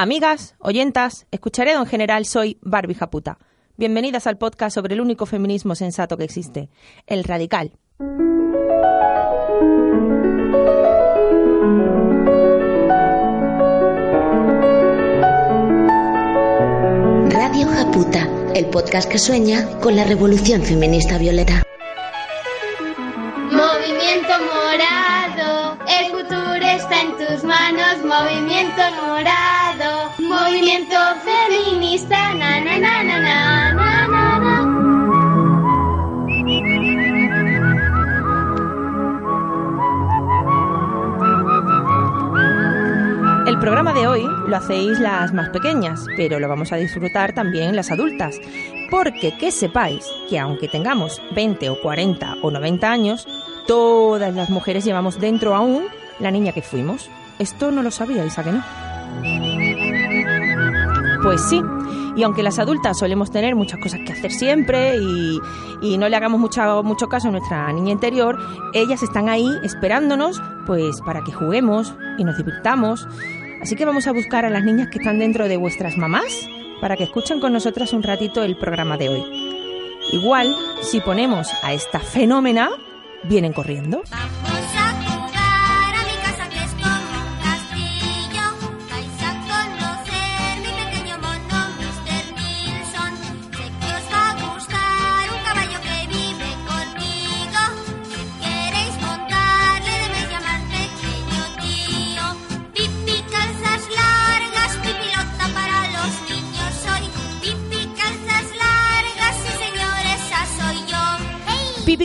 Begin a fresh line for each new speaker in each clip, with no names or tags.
Amigas, oyentas, escucharedo en general, soy Barbie Japuta. Bienvenidas al podcast sobre el único feminismo sensato que existe, el radical.
Radio Japuta, el podcast que sueña con la revolución feminista violeta.
Movimiento morado, el futuro está en tus manos. Movimiento morado, movimiento feminista.
El programa de hoy lo hacéis las más pequeñas, pero lo vamos a disfrutar también las adultas. Porque que sepáis que aunque tengamos 20 o 40 o 90 años, todas las mujeres llevamos dentro aún la niña que fuimos. Esto no lo sabíais, ¿a que no? Pues sí. Y aunque las adultas solemos tener muchas cosas que hacer siempre y, y no le hagamos mucho, mucho caso a nuestra niña interior, ellas están ahí esperándonos pues para que juguemos y nos divirtamos. Así que vamos a buscar a las niñas que están dentro de vuestras mamás para que escuchen con nosotras un ratito el programa de hoy. Igual, si ponemos a esta fenómena, vienen corriendo.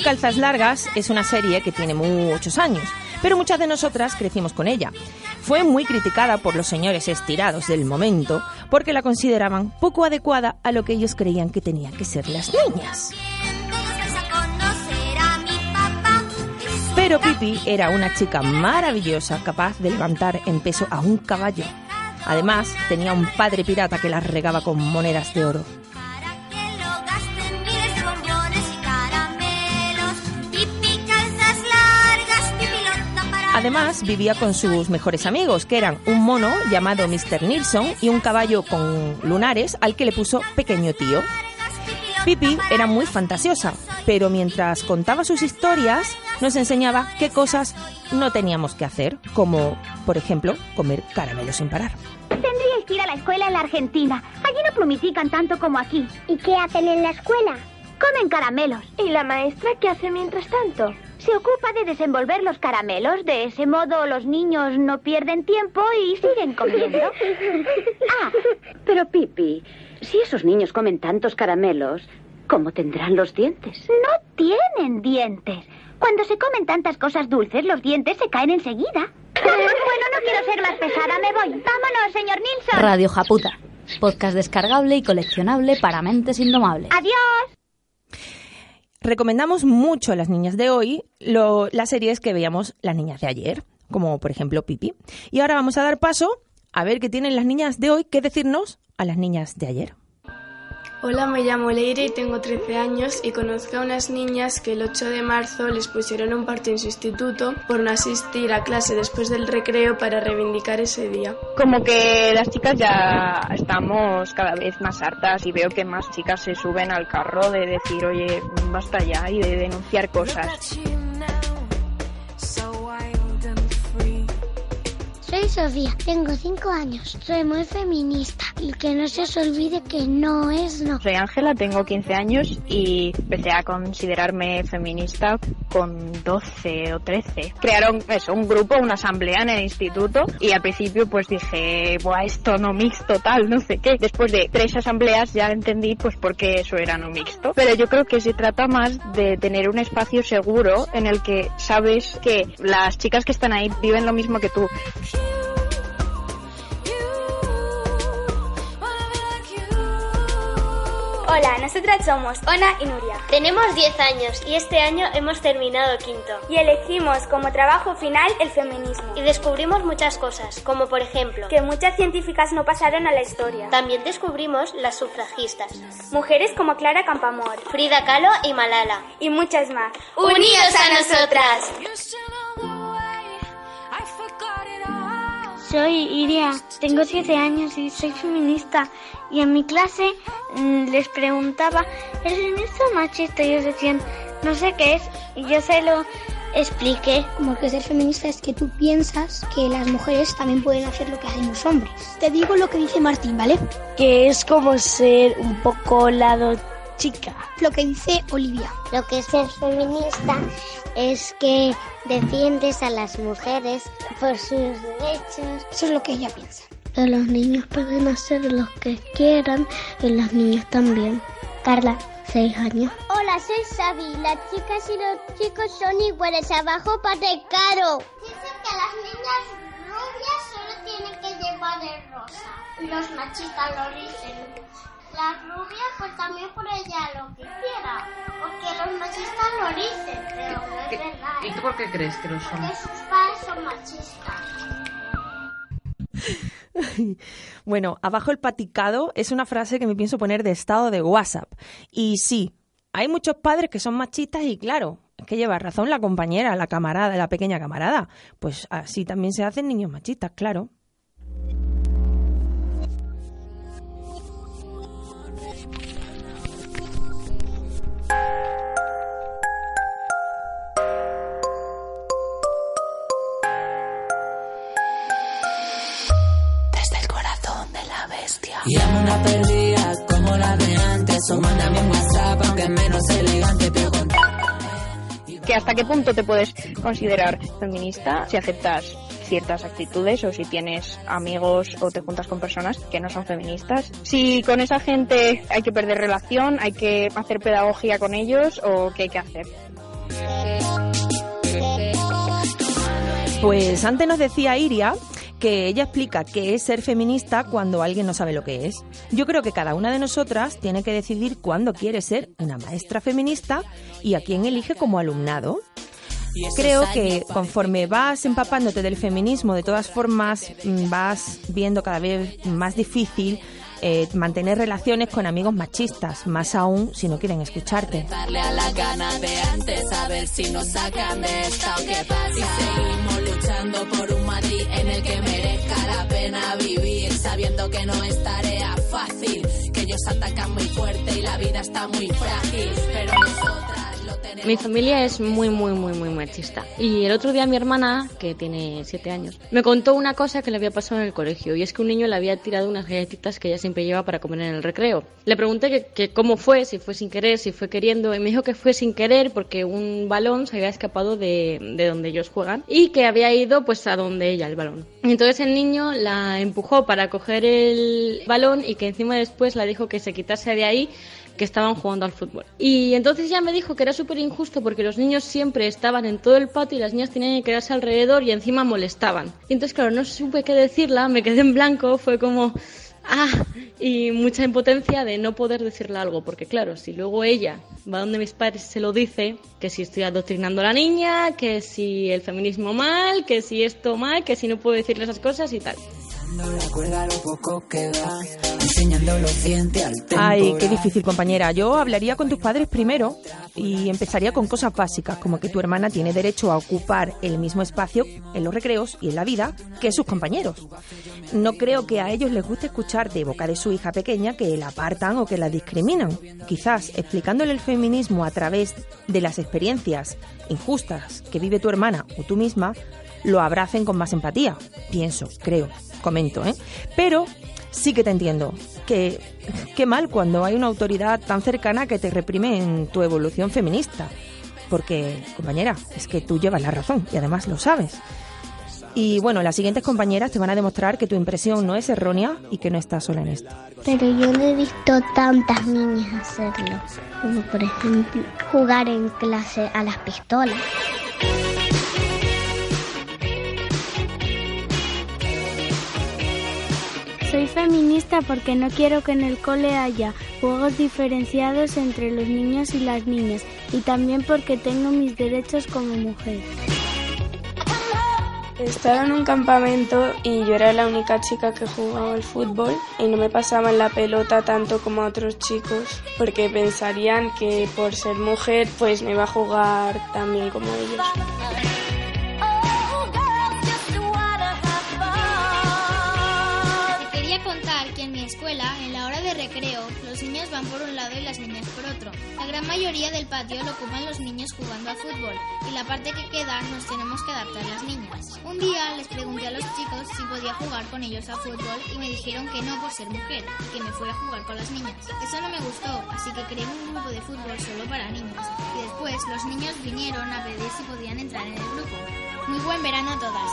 Calzas Largas
es una serie que tiene muchos años, pero muchas de nosotras crecimos con ella. Fue muy criticada por los señores estirados del momento porque la consideraban poco adecuada a lo que ellos creían que tenían que ser las niñas. Pero Pipi era una chica maravillosa capaz de levantar en peso a un caballo. Además, tenía un padre pirata que la regaba con monedas de oro. Además, vivía con sus mejores amigos, que eran un mono llamado Mr. Nilsson y un caballo con lunares al que le puso pequeño tío. Pipi era muy fantasiosa, pero mientras contaba sus historias, nos enseñaba qué cosas no teníamos que hacer, como, por ejemplo, comer caramelos sin parar.
Tendríais que ir a la escuela en la Argentina. Allí no plumitican tanto como aquí.
¿Y qué hacen en la escuela?
Comen caramelos.
¿Y la maestra qué hace mientras tanto?
Se ocupa de desenvolver los caramelos. De ese modo los niños no pierden tiempo y siguen comiendo.
Ah, pero Pipi, si esos niños comen tantos caramelos, ¿cómo tendrán los dientes?
No tienen dientes. Cuando se comen tantas cosas dulces, los dientes se caen enseguida. bueno, no quiero ser más pesada, me voy. Vámonos, señor Nilsson.
Radio Japuta, podcast descargable y coleccionable para mentes indomables.
Adiós.
Recomendamos mucho a las niñas de hoy lo- las series que veíamos las niñas de ayer, como por ejemplo Pipi. Y ahora vamos a dar paso a ver qué tienen las niñas de hoy que decirnos a las niñas de ayer.
Hola, me llamo Leire y tengo 13 años y conozco a unas niñas que el 8 de marzo les pusieron un parte en su instituto por no asistir a clase después del recreo para reivindicar ese día.
Como que las chicas ya estamos cada vez más hartas y veo que más chicas se suben al carro de decir, oye, basta ya y de denunciar cosas.
Soy Sofía, tengo 5 años, soy muy feminista y que no se os olvide que no es no.
Soy Ángela, tengo 15 años y empecé a considerarme feminista con 12 o 13. Crearon eso, un grupo, una asamblea en el instituto y al principio pues dije, Buah, esto no mixto tal, no sé qué. Después de tres asambleas ya entendí pues por qué eso era no mixto. Pero yo creo que se trata más de tener un espacio seguro en el que sabes que las chicas que están ahí viven lo mismo que tú.
Nosotras somos Ona y Nuria.
Tenemos 10 años y este año hemos terminado quinto.
Y elegimos como trabajo final el feminismo.
Y descubrimos muchas cosas, como por ejemplo
que muchas científicas no pasaron a la historia.
También descubrimos las sufragistas.
Mujeres como Clara Campamor,
Frida Kahlo y Malala.
Y muchas más.
¡Unidos a nosotras!
Soy Iria, tengo 7 años y soy feminista. Y en mi clase mm, les preguntaba, ¿eres feminista o machista? Y ellos decían, no sé qué es. Y yo se lo expliqué.
Como que ser feminista es que tú piensas que las mujeres también pueden hacer lo que hacen los hombres. Te digo lo que dice Martín, ¿vale?
Que es como ser un poco lado chica.
Lo que dice Olivia.
Lo que es ser feminista es que defiendes a las mujeres por sus derechos.
Eso es lo que ella piensa.
Que los niños pueden hacer lo que quieran y las niñas también. Carla, 6 años.
Hola, soy Sabi. Las chicas y los chicos son iguales. Abajo para caro.
Dicen que las niñas rubias solo tienen que llevar el rosa. Los machistas lo dicen. Las rubias pues también por ella lo que quiera. Porque los machistas lo dicen, pero no es verdad.
¿Y tú por qué crees que lo son?
Porque sus padres son machistas.
Bueno, abajo el paticado es una frase que me pienso poner de estado de WhatsApp. Y sí, hay muchos padres que son machistas y claro, es que lleva razón la compañera, la camarada, la pequeña camarada. Pues así también se hacen niños machistas, claro.
Y amo una perdida como la de antes. O mándame un WhatsApp, aunque menos elegante,
que hasta qué punto te puedes considerar feminista si aceptas ciertas actitudes o si tienes amigos o te juntas con personas que no son feministas. Si con esa gente hay que perder relación, hay que hacer pedagogía con ellos o qué hay que hacer.
Pues antes nos decía Iria que ella explica qué es ser feminista cuando alguien no sabe lo que es. Yo creo que cada una de nosotras tiene que decidir cuándo quiere ser una maestra feminista y a quién elige como alumnado. Creo que conforme vas empapándote del feminismo, de todas formas mm, vas viendo cada vez más difícil eh, mantener relaciones con amigos machistas, más aún si no quieren escucharte.
Atacan muy fuerte y la vida está muy frágil.
Mi familia es muy, muy, muy, muy machista. Y el otro día mi hermana, que tiene siete años, me contó una cosa que le había pasado en el colegio. Y es que un niño le había tirado unas galletitas que ella siempre lleva para comer en el recreo. Le pregunté que, cómo fue, si fue sin querer, si fue queriendo. Y me dijo que fue sin querer porque un balón se había escapado de, de donde ellos juegan. Y que había ido pues a donde ella, el balón. Entonces el niño la empujó para coger el balón y que encima después la dijo que se quitase de ahí que estaban jugando al fútbol. Y entonces ya me dijo que era súper injusto porque los niños siempre estaban en todo el patio y las niñas tenían que quedarse alrededor y encima molestaban. Y entonces, claro, no supe qué decirla, me quedé en blanco, fue como... Ah, y mucha impotencia de no poder decirle algo, porque claro, si luego ella va donde mis padres se lo dice, que si estoy adoctrinando a la niña, que si el feminismo mal, que si esto mal, que si no puedo decirle esas cosas y tal.
Ay, qué difícil, compañera. Yo hablaría con tus padres primero y empezaría con cosas básicas, como que tu hermana tiene derecho a ocupar el mismo espacio en los recreos y en la vida que sus compañeros. No creo que a ellos les guste escuchar de boca de su hija pequeña que la apartan o que la discriminan. Quizás explicándole el feminismo a través de las experiencias injustas que vive tu hermana o tú misma, lo abracen con más empatía. Pienso, creo, comento, ¿eh? Pero sí que te entiendo. Que qué mal cuando hay una autoridad tan cercana que te reprime en tu evolución feminista. Porque, compañera, es que tú llevas la razón y además lo sabes. Y bueno, las siguientes compañeras te van a demostrar que tu impresión no es errónea y que no estás sola en esto.
Pero yo no he visto tantas niñas hacerlo, como por ejemplo jugar en clase a las pistolas.
Feminista porque no quiero que en el cole haya
juegos diferenciados entre los niños y las niñas y también porque tengo mis derechos como mujer.
Estaba en un campamento y yo era la única chica que jugaba al fútbol y no me pasaban la pelota tanto como a otros chicos porque pensarían que por ser mujer pues me iba a jugar también como ellos.
Mi escuela, en la hora de recreo, los niños van por un lado y las niñas por otro. La gran mayoría del patio lo ocupan los niños jugando a fútbol y la parte que queda nos tenemos que adaptar las niñas. Un día les pregunté a los chicos si podía jugar con ellos a fútbol y me dijeron que no por ser mujer que me fuera a jugar con las niñas. Eso no me gustó, así que creé un grupo de fútbol solo para niños. Y después los niños vinieron a pedir si podían entrar en el grupo. Muy buen verano a todas.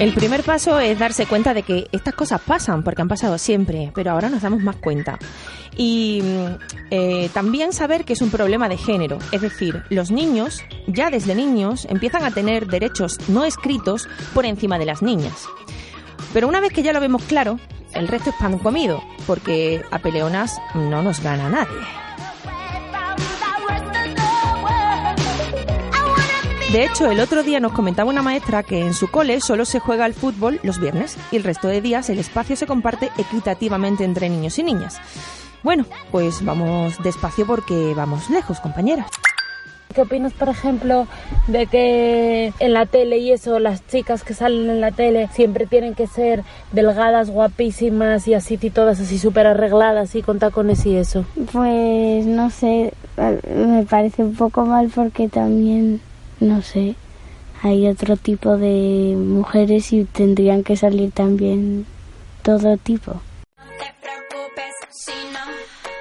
El primer paso es darse cuenta de que estas cosas pasan, porque han pasado siempre, pero ahora nos damos más cuenta. Y mm, eh, también saber que es un problema de género, es decir, los niños, ya desde niños, empiezan a tener derechos no escritos por encima de las niñas. Pero una vez que ya lo vemos claro, el resto es pan comido, porque a peleonas no nos gana nadie. De hecho, el otro día nos comentaba una maestra que en su cole solo se juega al fútbol los viernes y el resto de días el espacio se comparte equitativamente entre niños y niñas. Bueno, pues vamos despacio porque vamos lejos, compañeras.
¿Qué opinas, por ejemplo, de que en la tele y eso, las chicas que salen en la tele siempre tienen que ser delgadas, guapísimas y así, y todas así súper arregladas y con tacones y eso?
Pues no sé, me parece un poco mal porque también, no sé, hay otro tipo de mujeres y tendrían que salir también todo tipo.
Si no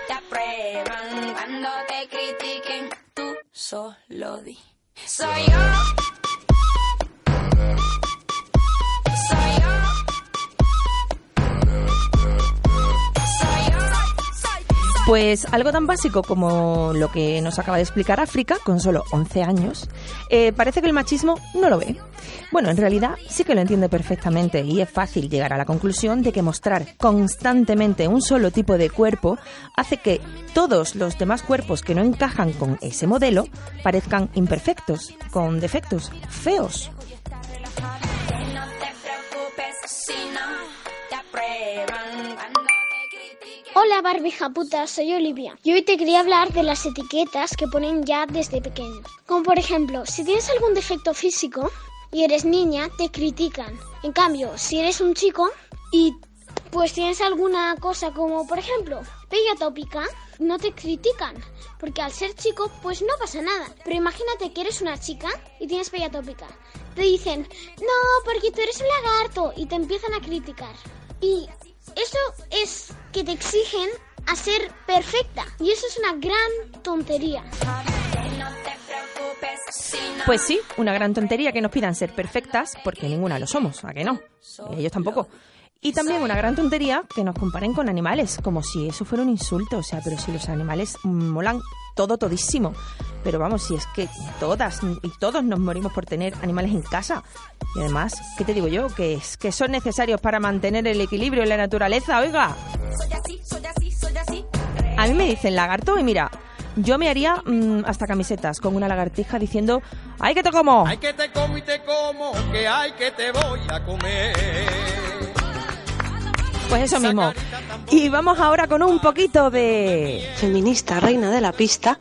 te aprueban cuando te critiquen, tú solo di.
Pues algo tan básico como lo que nos acaba de explicar África, con solo 11 años, eh, parece que el machismo no lo ve. Bueno, en realidad sí que lo entiende perfectamente y es fácil llegar a la conclusión de que mostrar constantemente un solo tipo de cuerpo hace que todos los demás cuerpos que no encajan con ese modelo parezcan imperfectos, con defectos, feos.
No te preocupes si no te aprueban
Hola Barbie puta, soy Olivia. Y hoy te quería hablar de las etiquetas que ponen ya desde pequeños. Como por ejemplo, si tienes algún defecto físico y eres niña, te critican. En cambio, si eres un chico y pues tienes alguna cosa como por ejemplo, pella tópica, no te critican. Porque al ser chico, pues no pasa nada. Pero imagínate que eres una chica y tienes pella tópica. Te dicen, no, porque tú eres un lagarto y te empiezan a criticar. Y eso es que te exigen a ser perfecta. Y eso es una gran tontería.
Pues sí, una gran tontería que nos pidan ser perfectas, porque ninguna lo somos, ¿a que no? Ellos tampoco. Y también una gran tontería que nos comparen con animales, como si eso fuera un insulto. O sea, pero si los animales molan todo, todísimo. Pero vamos, si es que todas y todos nos morimos por tener animales en casa. Y además, ¿qué te digo yo? Que, es, que son necesarios para mantener el equilibrio en la naturaleza, oiga. A mí me dicen lagarto y mira, yo me haría mm, hasta camisetas con una lagartija diciendo, ¡ay que te como!
Ay que te como y te como, que hay que te voy a comer.
Pues eso mismo. Y vamos ahora con un poquito de...
Feminista, reina de la pista.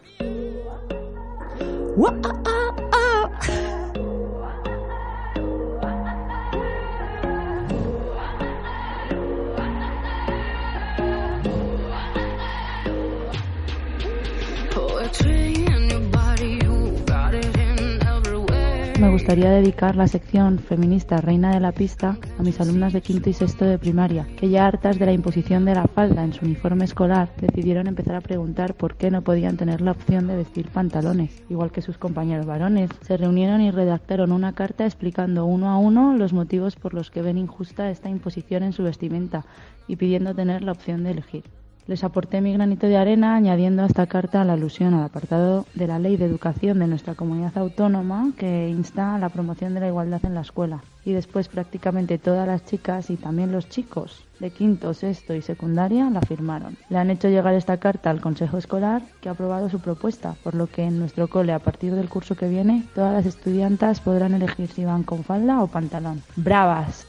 Me gustaría dedicar la sección feminista Reina de la Pista a mis alumnas de quinto y sexto de primaria, que ya hartas de la imposición de la falda en su uniforme escolar, decidieron empezar a preguntar por qué no podían tener la opción de vestir pantalones, igual que sus compañeros varones. Se reunieron y redactaron una carta explicando uno a uno los motivos por los que ven injusta esta imposición en su vestimenta y pidiendo tener la opción de elegir. Les aporté mi granito de arena añadiendo a esta carta la alusión al apartado de la Ley de Educación de nuestra comunidad autónoma que insta a la promoción de la igualdad en la escuela. Y después prácticamente todas las chicas y también los chicos de quinto, sexto y secundaria la firmaron. Le han hecho llegar esta carta al Consejo Escolar que ha aprobado su propuesta, por lo que en nuestro cole a partir del curso que viene todas las estudiantas podrán elegir si van con falda o pantalón. ¡Bravas!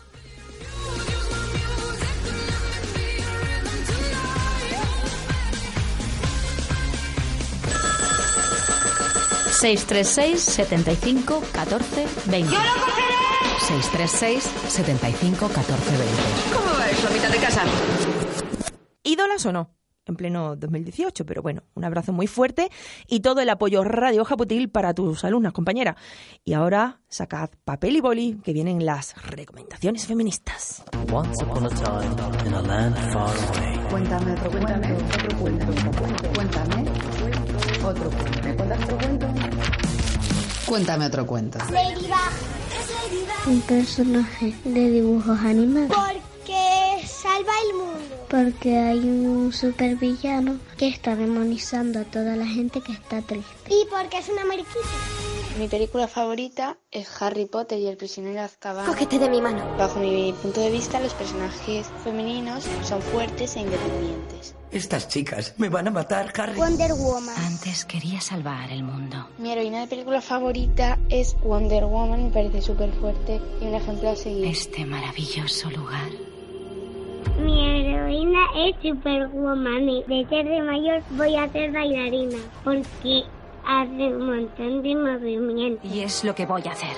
636 75 14 20. 636 75 14 20.
¿Cómo va eso, mitad de casa? ¿Ídolas o no? En pleno 2018, pero bueno, un abrazo muy fuerte y todo el apoyo Radio Japutil para tus alumnas, compañera. Y ahora sacad papel y boli, que vienen las recomendaciones feministas.
Once upon a time, in a land far away.
Cuéntame otro cuéntame otro cuento. Cuéntame otro cuento. ¿Me cuentas otro cuento?
Cuéntame otro cuento.
Un personaje de dibujos animados.
Porque salva el mundo.
Porque hay un supervillano que está demonizando a toda la gente que está triste.
Y porque es una mariquita.
Mi película favorita es Harry Potter y el prisionero de Azkaban.
Cógete de mi mano.
Bajo mi punto de vista, los personajes femeninos son fuertes e independientes.
Estas chicas me van a matar, Harry.
Wonder Woman.
Antes quería salvar el mundo.
Mi heroína de película favorita es Wonder Woman, me parece súper fuerte y un ejemplo a seguir.
Este maravilloso lugar.
Mi heroína es Superwoman y de ser de mayor voy a ser bailarina porque hace un montón de movimientos.
Y es lo que voy a hacer.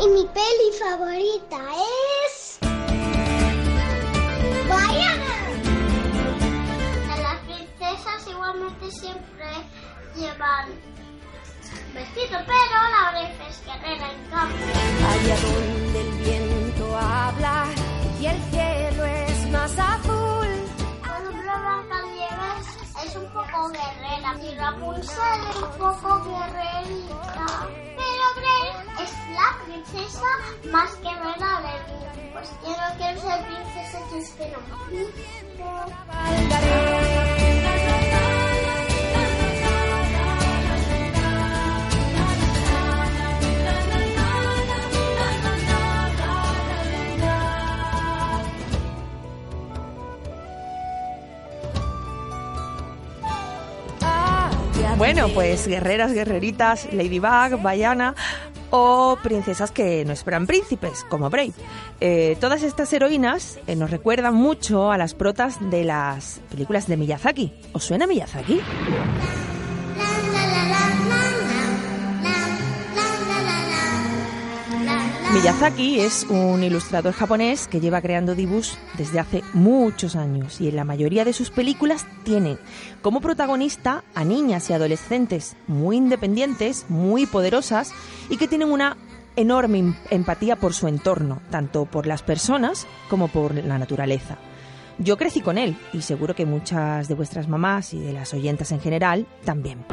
Y mi peli favorita es... ¡Vaya! Las princesas igualmente siempre llevan vestido, pero la oreja es guerrera en cambio.
Allá donde el viento habla y el cielo es más azul.
Cuando Blancanieves es un poco guerrera y Rapunzel es un poco guerrerita. Pero Grace es la princesa más guerrera del mundo. Pues yo no quiero ser princesa, yo espero
Bueno, pues guerreras, guerreritas, Ladybug, Bayana o princesas que no esperan príncipes, como Brave. Eh, todas estas heroínas eh, nos recuerdan mucho a las protas de las películas de Miyazaki. ¿Os suena Miyazaki? Miyazaki es un ilustrador japonés que lleva creando dibujos desde hace muchos años y en la mayoría de sus películas tienen como protagonista a niñas y adolescentes muy independientes, muy poderosas y que tienen una enorme em- empatía por su entorno, tanto por las personas como por la naturaleza. Yo crecí con él y seguro que muchas de vuestras mamás y de las oyentas en general también.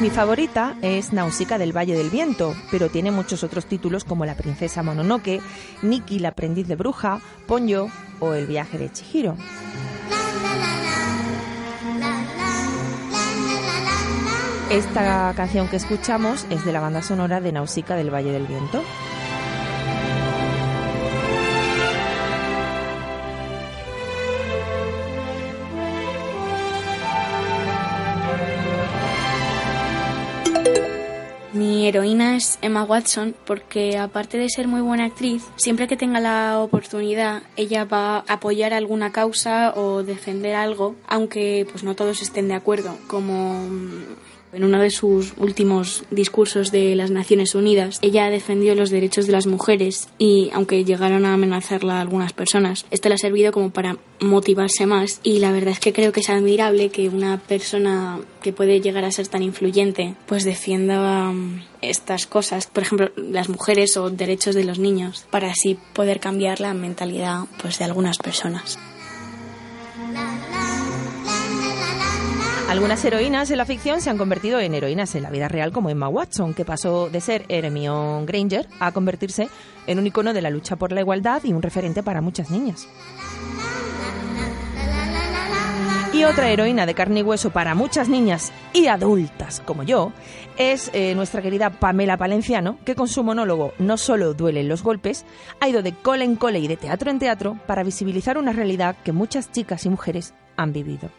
Mi favorita es Nausicaa del Valle del Viento, pero tiene muchos otros títulos como La Princesa Mononoke, Nikki, la aprendiz de bruja, Ponyo o El viaje de Chihiro. Esta canción que escuchamos es de la banda sonora de Nausicaa del Valle del Viento.
Heroína es Emma Watson porque aparte de ser muy buena actriz, siempre que tenga la oportunidad, ella va a apoyar alguna causa o defender algo, aunque pues no todos estén de acuerdo, como mm, En uno de sus últimos discursos de las Naciones Unidas, ella defendió los derechos de las mujeres y, aunque llegaron a amenazarla algunas personas, esto le ha servido como para motivarse más y la verdad es que creo que es admirable que una persona que puede llegar a ser tan influyente pues defienda um, estas cosas, por ejemplo, las mujeres o derechos de los niños, para así poder cambiar la mentalidad pues de algunas personas.
Algunas heroínas en la ficción se han convertido en heroínas en la vida real, como Emma Watson, que pasó de ser Hermione Granger a convertirse en un icono de la lucha por la igualdad y un referente para muchas niñas. Y otra heroína de carne y hueso para muchas niñas y adultas como yo es eh, nuestra querida Pamela Palenciano, que con su monólogo No solo duelen los golpes, ha ido de cole en cole y de teatro en teatro para visibilizar una realidad que muchas chicas y mujeres han vivido.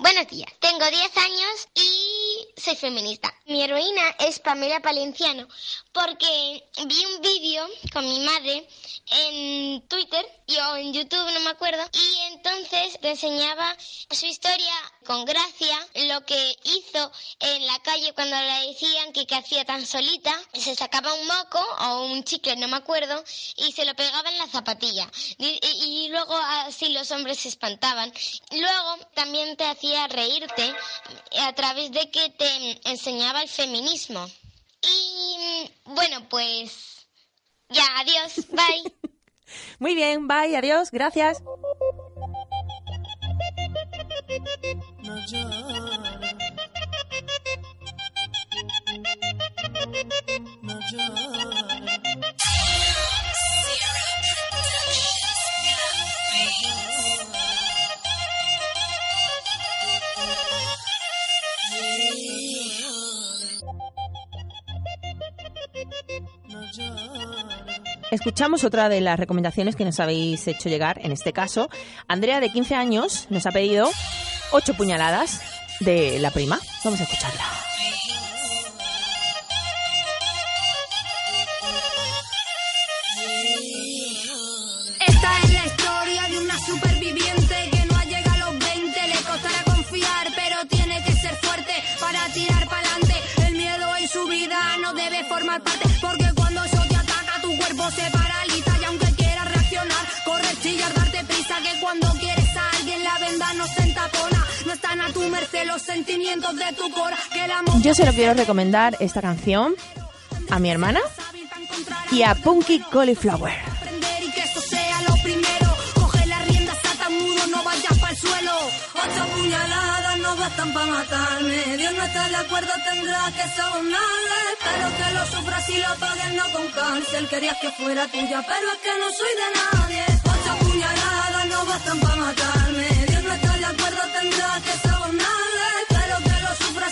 Buenos días. Tengo 10 años y soy feminista. Mi heroína es Pamela Palenciano porque vi un vídeo con mi madre en Twitter o en YouTube, no me acuerdo, y entonces le enseñaba su historia con gracia, lo que hizo en la calle cuando le decían que qué hacía tan solita, se sacaba un moco o un chicle, no me acuerdo, y se lo pegaba en la zapatilla. Y, y luego así los hombres se espantaban. Luego también te hacía reírte a través de que te enseñaba el feminismo. Y bueno, pues ya, adiós, bye.
Muy bien, bye, adiós, gracias. Escuchamos otra de las recomendaciones que nos habéis hecho llegar. En este caso, Andrea, de 15 años, nos ha pedido ocho puñaladas de la prima. Vamos a escucharla.
Merced los sentimientos de tu cora. Que el amor
Yo se lo quiero recomendar esta canción a mi hermana y a Punky Cauliflower.
y que esto sea lo primero. Coge las riendas, ata mudo, no vayas para el suelo. Ocho puñaladas no bastan para matarme. Dios no está de acuerdo, tendrás que sobornarle. Espero que lo sufras y lo pagues, no con cárcel. Querías que fuera tuya, pero es que no soy de nadie. Ocho puñaladas no bastan para matarme. Dios no está de acuerdo, tendrás que sobornarle.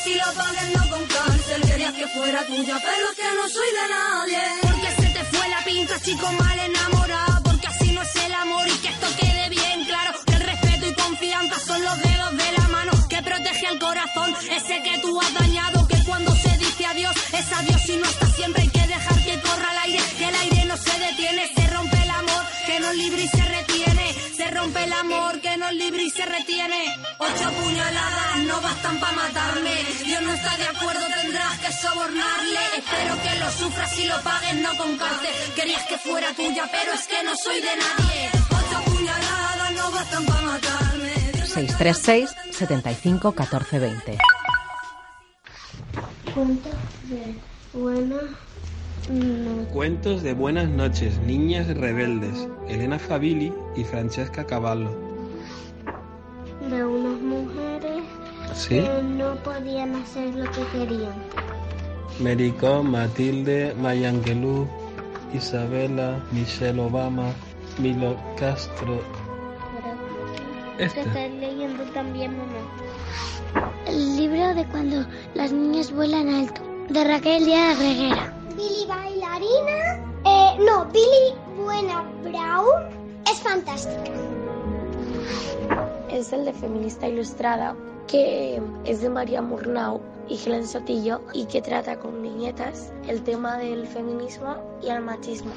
Y lo pagues, no con cárcel. Querías que fuera tuya, pero es que no soy de nadie. Porque se te fue la pinta, chico mal enamorado. Porque así no es el amor y que esto quede bien claro. Que el respeto y confianza son los dedos de la mano que protege el corazón. Ese que tú has dañado, que cuando se dice adiós, es adiós y no está siempre. Hay que dejar que corra el aire, que el aire no se detiene. Se rompe el amor, que nos libre y se retiene. Se rompe el amor, que nos libre y se retiene. Ocho no bastan para matarme. Dios no está de acuerdo, tendrás que sobornarle. Espero que lo sufras y lo pagues, no con cárcel. Querías que fuera tuya, pero es que no soy de nadie. Ocho puñaladas no bastan para matarme.
636 75 14 20.
Cuentos de buena noche.
Cuentos de buenas noches, niñas rebeldes. Elena Fabili y Francesca Cavallo.
De mujeres
¿Sí?
que no podían hacer lo que querían.
Merico, Matilde, Maya Angelou, Isabela, Michelle Obama, Milo Castro.
¿Qué
Esta.
estás leyendo también, mamá? El libro de cuando las niñas vuelan alto, de Raquel Díaz Reguera.
Billy bailarina. Eh, no, Billy Buena Brown es fantástica.
es el de Feminista Ilustrada, que es de María Murnau y Helen Sotillo y que trata con viñetas el tema del feminismo y el machismo.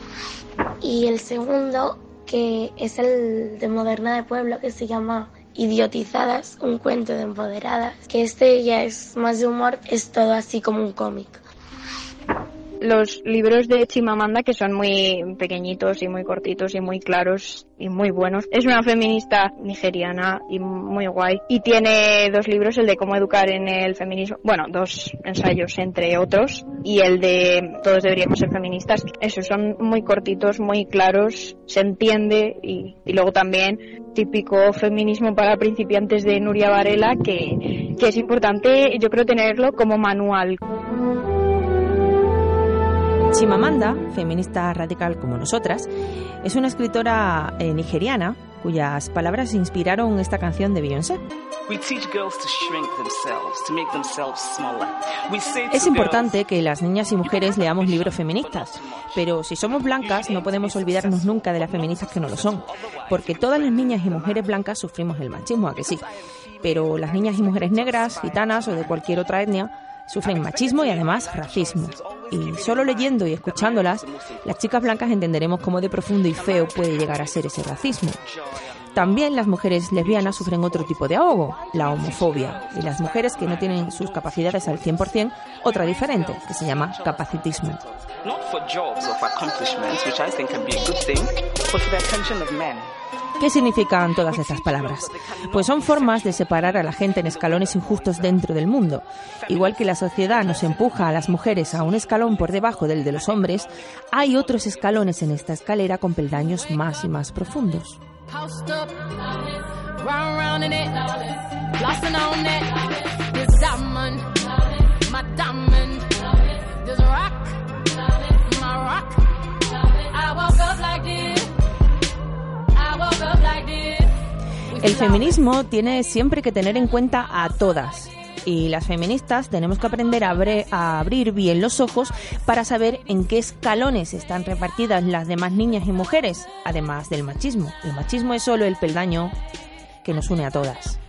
Y el segundo, que es el de Moderna de Pueblo, que se llama Idiotizadas, un cuento de empoderadas, que este ya es más de humor, es todo así como un cómic
los libros de Chimamanda que son muy pequeñitos y muy cortitos y muy claros y muy buenos. Es una feminista nigeriana y muy guay. Y tiene dos libros, el de cómo educar en el feminismo, bueno, dos ensayos entre otros, y el de todos deberíamos ser feministas. Esos son muy cortitos, muy claros, se entiende y, y luego también típico feminismo para principiantes de Nuria Varela que, que es importante yo creo tenerlo como manual.
Chimamanda, feminista radical como nosotras, es una escritora eh, nigeriana cuyas palabras inspiraron esta canción de Beyoncé. Es importante que las niñas y mujeres leamos libros feministas, pero si somos blancas no podemos olvidarnos nunca de las feministas que no lo son, porque todas las niñas y mujeres blancas sufrimos el machismo, a que sí, pero las niñas y mujeres negras, gitanas o de cualquier otra etnia sufren machismo y además racismo. Y solo leyendo y escuchándolas, las chicas blancas entenderemos cómo de profundo y feo puede llegar a ser ese racismo. También las mujeres lesbianas sufren otro tipo de ahogo, la homofobia, y las mujeres que no tienen sus capacidades al 100%, otra diferente, que se llama capacitismo. ¿Qué significan todas estas palabras? Pues son formas de separar a la gente en escalones injustos dentro del mundo. Igual que la sociedad nos empuja a las mujeres a un escalón por debajo del de los hombres, hay otros escalones en esta escalera con peldaños más y más profundos. El feminismo tiene siempre que tener en cuenta a todas. Y las feministas tenemos que aprender a, abrir bien los ojos para saber en qué escalones están repartidas las demás niñas y mujeres, además del machismo. El machismo es solo el peldaño que nos une a todas.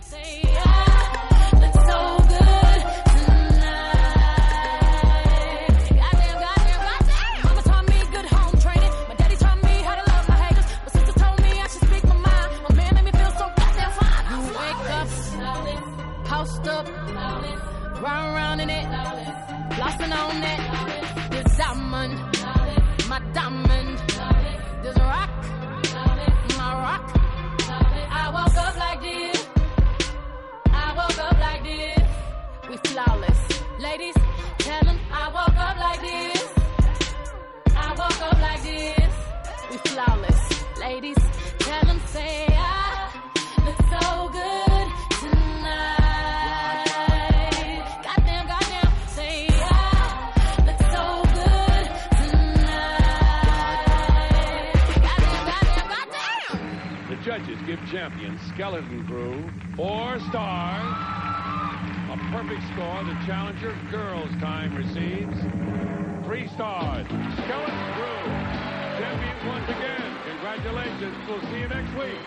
ladies. Tell them say I look so good tonight. Goddamn, goddamn, say I look so good tonight. Goddamn, goddamn, goddamn. The judges give champion Skeleton Crew four stars. A perfect score the challenger girls' time receives. Three stars. Skeleton Crew. champions once again. Congratulations. We'll see you next week.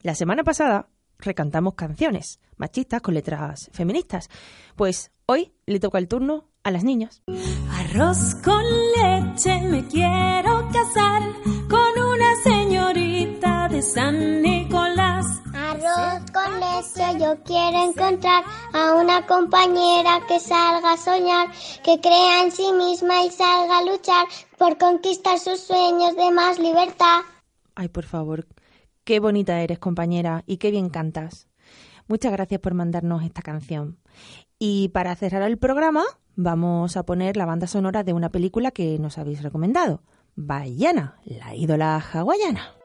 La semana pasada recantamos canciones machistas con letras feministas. Pues hoy le toca el turno a las niñas.
Arroz con leche, me quiero casar con una señorita de San
con leche, yo quiero encontrar a una compañera que salga a soñar, que crea en sí misma y salga a luchar por conquistar sus sueños de más libertad.
Ay, por favor, qué bonita eres, compañera, y qué bien cantas. Muchas gracias por mandarnos esta canción. Y para cerrar el programa, vamos a poner la banda sonora de una película que nos habéis recomendado, Bayana, la ídola hawaiana.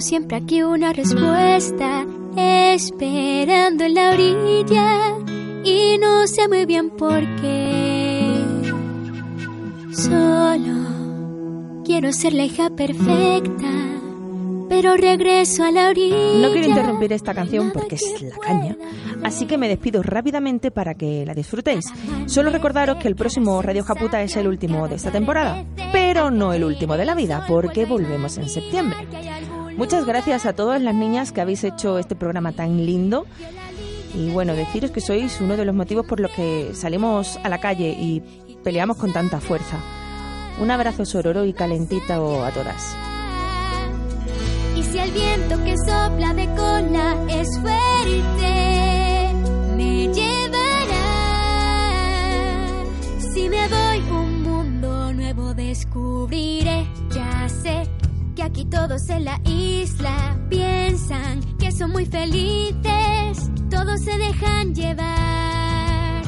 Siempre aquí una respuesta, esperando en la orilla y no sé muy bien por qué. Solo quiero ser la hija perfecta, pero regreso a la orilla.
No quiero interrumpir esta canción porque es la caña, así que me despido rápidamente para que la disfrutéis. Solo recordaros que el próximo Radio Japuta es el último de esta temporada, pero no el último de la vida, porque volvemos en septiembre. Muchas gracias a todas las niñas que habéis hecho este programa tan lindo. Y bueno, deciros que sois uno de los motivos por los que salimos a la calle y peleamos con tanta fuerza. Un abrazo sororo y calentito a todas.
El viento que sopla de cola es fuerte, me llevará. Si me voy, un mundo nuevo descubriré. Ya sé que aquí todos en la isla piensan que son muy felices. Todos se dejan llevar.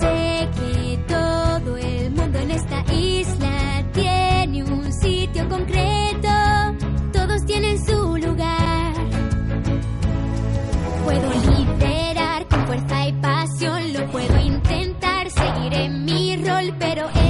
Sé que todo el mundo en esta isla tiene un sitio concreto pero